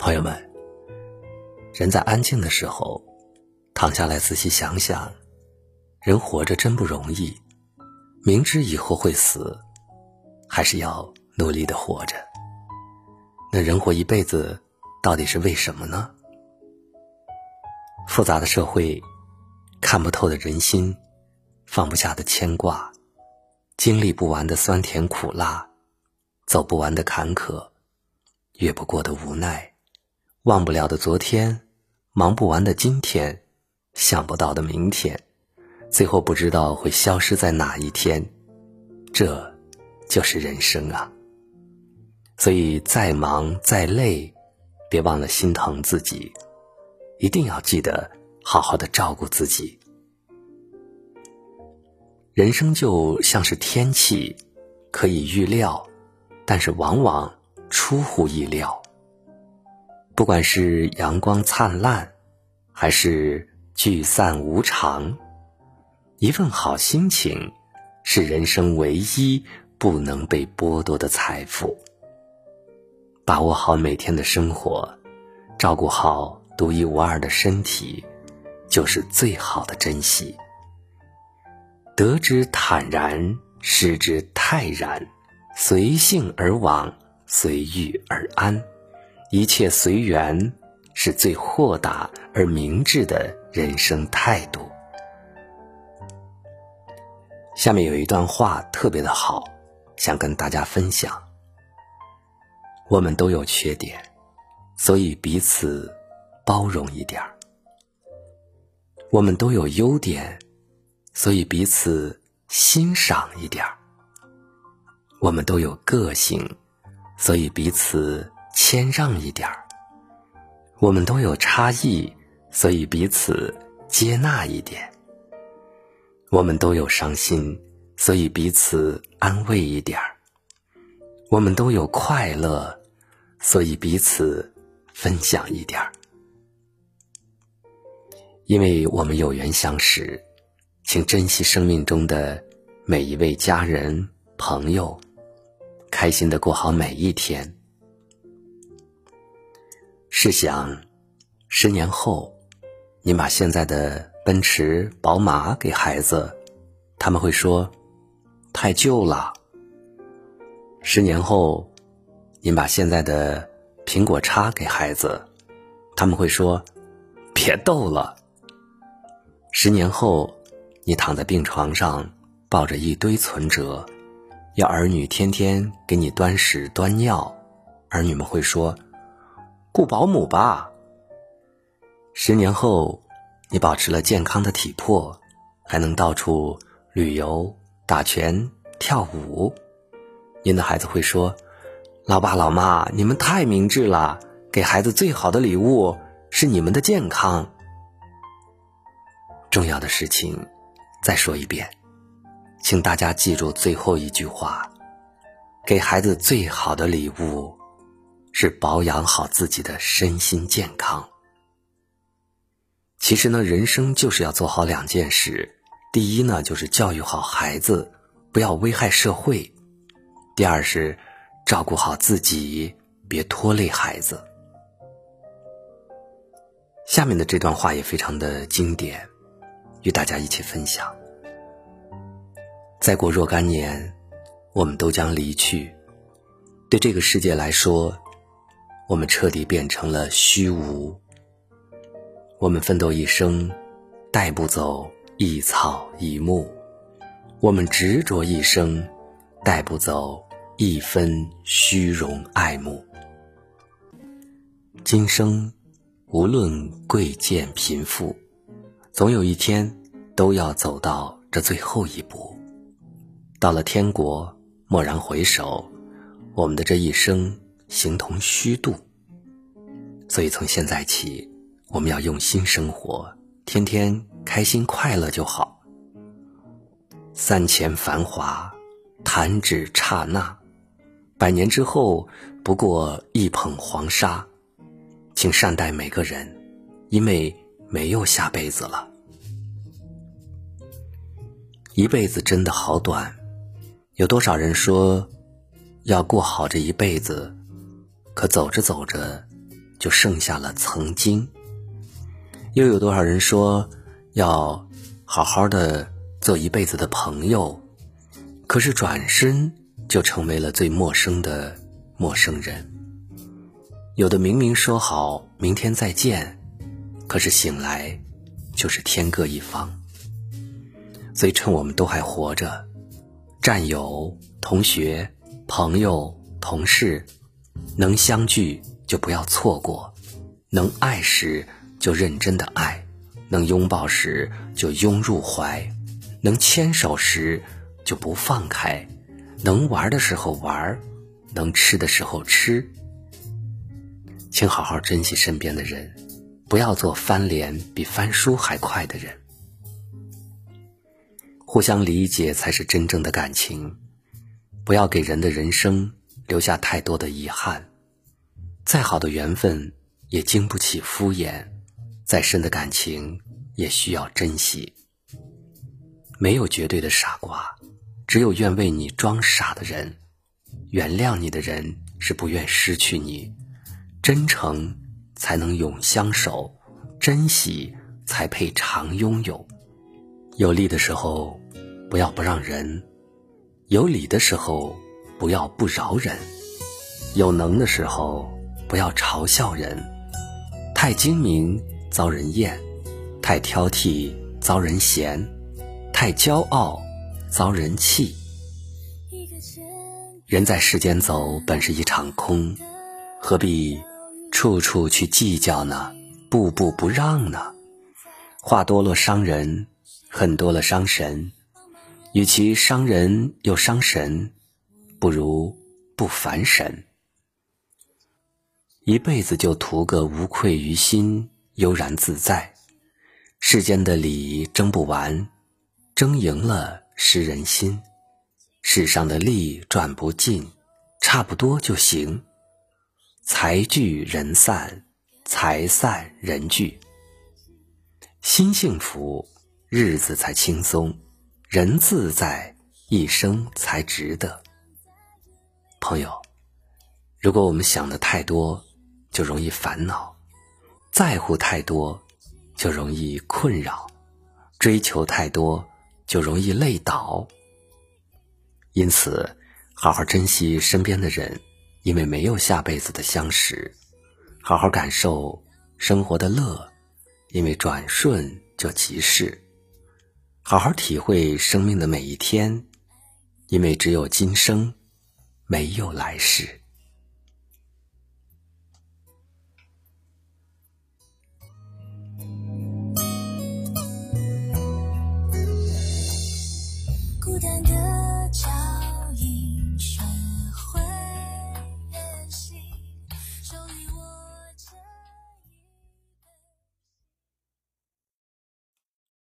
朋友们，人在安静的时候，躺下来仔细想想，人活着真不容易。明知以后会死，还是要努力的活着。那人活一辈子，到底是为什么呢？复杂的社会，看不透的人心，放不下的牵挂，经历不完的酸甜苦辣，走不完的坎坷，越不过的无奈，忘不了的昨天，忙不完的今天，想不到的明天，最后不知道会消失在哪一天，这，就是人生啊。所以再忙再累，别忘了心疼自己。一定要记得好好的照顾自己。人生就像是天气，可以预料，但是往往出乎意料。不管是阳光灿烂，还是聚散无常，一份好心情，是人生唯一不能被剥夺的财富。把握好每天的生活，照顾好。独一无二的身体，就是最好的珍惜。得之坦然，失之泰然，随性而往，随遇而安，一切随缘，是最豁达而明智的人生态度。下面有一段话特别的好，想跟大家分享。我们都有缺点，所以彼此。包容一点儿，我们都有优点，所以彼此欣赏一点儿；我们都有个性，所以彼此谦让一点儿；我们都有差异，所以彼此接纳一点；我们都有伤心，所以彼此安慰一点儿；我们都有快乐，所以彼此分享一点儿。因为我们有缘相识，请珍惜生命中的每一位家人朋友，开心的过好每一天。试想，十年后，您把现在的奔驰、宝马给孩子，他们会说太旧了；十年后，您把现在的苹果叉给孩子，他们会说别逗了。十年后，你躺在病床上，抱着一堆存折，要儿女天天给你端屎端尿，儿女们会说：“雇保姆吧。”十年后，你保持了健康的体魄，还能到处旅游、打拳、跳舞，您的孩子会说：“老爸老妈，你们太明智了，给孩子最好的礼物是你们的健康。”重要的事情，再说一遍，请大家记住最后一句话：给孩子最好的礼物，是保养好自己的身心健康。其实呢，人生就是要做好两件事：第一呢，就是教育好孩子，不要危害社会；第二是照顾好自己，别拖累孩子。下面的这段话也非常的经典。与大家一起分享。再过若干年，我们都将离去。对这个世界来说，我们彻底变成了虚无。我们奋斗一生，带不走一草一木；我们执着一生，带不走一分虚荣爱慕。今生，无论贵贱贫富。总有一天，都要走到这最后一步。到了天国，蓦然回首，我们的这一生形同虚度。所以从现在起，我们要用心生活，天天开心快乐就好。三千繁华，弹指刹那；百年之后，不过一捧黄沙。请善待每个人，因为。没有下辈子了，一辈子真的好短。有多少人说要过好这一辈子，可走着走着就剩下了曾经。又有多少人说要好好的做一辈子的朋友，可是转身就成为了最陌生的陌生人。有的明明说好明天再见，可是醒来就是天各一方。所以趁我们都还活着，战友、同学、朋友、同事，能相聚就不要错过，能爱时就认真的爱，能拥抱时就拥入怀，能牵手时就不放开，能玩的时候玩，能吃的时候吃。请好好珍惜身边的人，不要做翻脸比翻书还快的人。互相理解才是真正的感情，不要给人的人生留下太多的遗憾。再好的缘分也经不起敷衍，再深的感情也需要珍惜。没有绝对的傻瓜，只有愿为你装傻的人。原谅你的人是不愿失去你。真诚才能永相守，珍惜才配常拥有。有利的时候，不要不让人；有理的时候，不要不饶人；有能的时候，不要嘲笑人。太精明遭人厌，太挑剔遭人嫌，太骄傲遭人气。人在世间走，本是一场空，何必？处处去计较呢，步步不让呢，话多了伤人，恨多了伤神。与其伤人又伤神，不如不烦神。一辈子就图个无愧于心，悠然自在。世间的理争不完，争赢了失人心。世上的利赚不尽，差不多就行。财聚人散，财散人聚。心幸福，日子才轻松；人自在，一生才值得。朋友，如果我们想的太多，就容易烦恼；在乎太多，就容易困扰；追求太多，就容易累倒。因此，好好珍惜身边的人。因为没有下辈子的相识，好好感受生活的乐；因为转瞬就即逝，好好体会生命的每一天；因为只有今生，没有来世。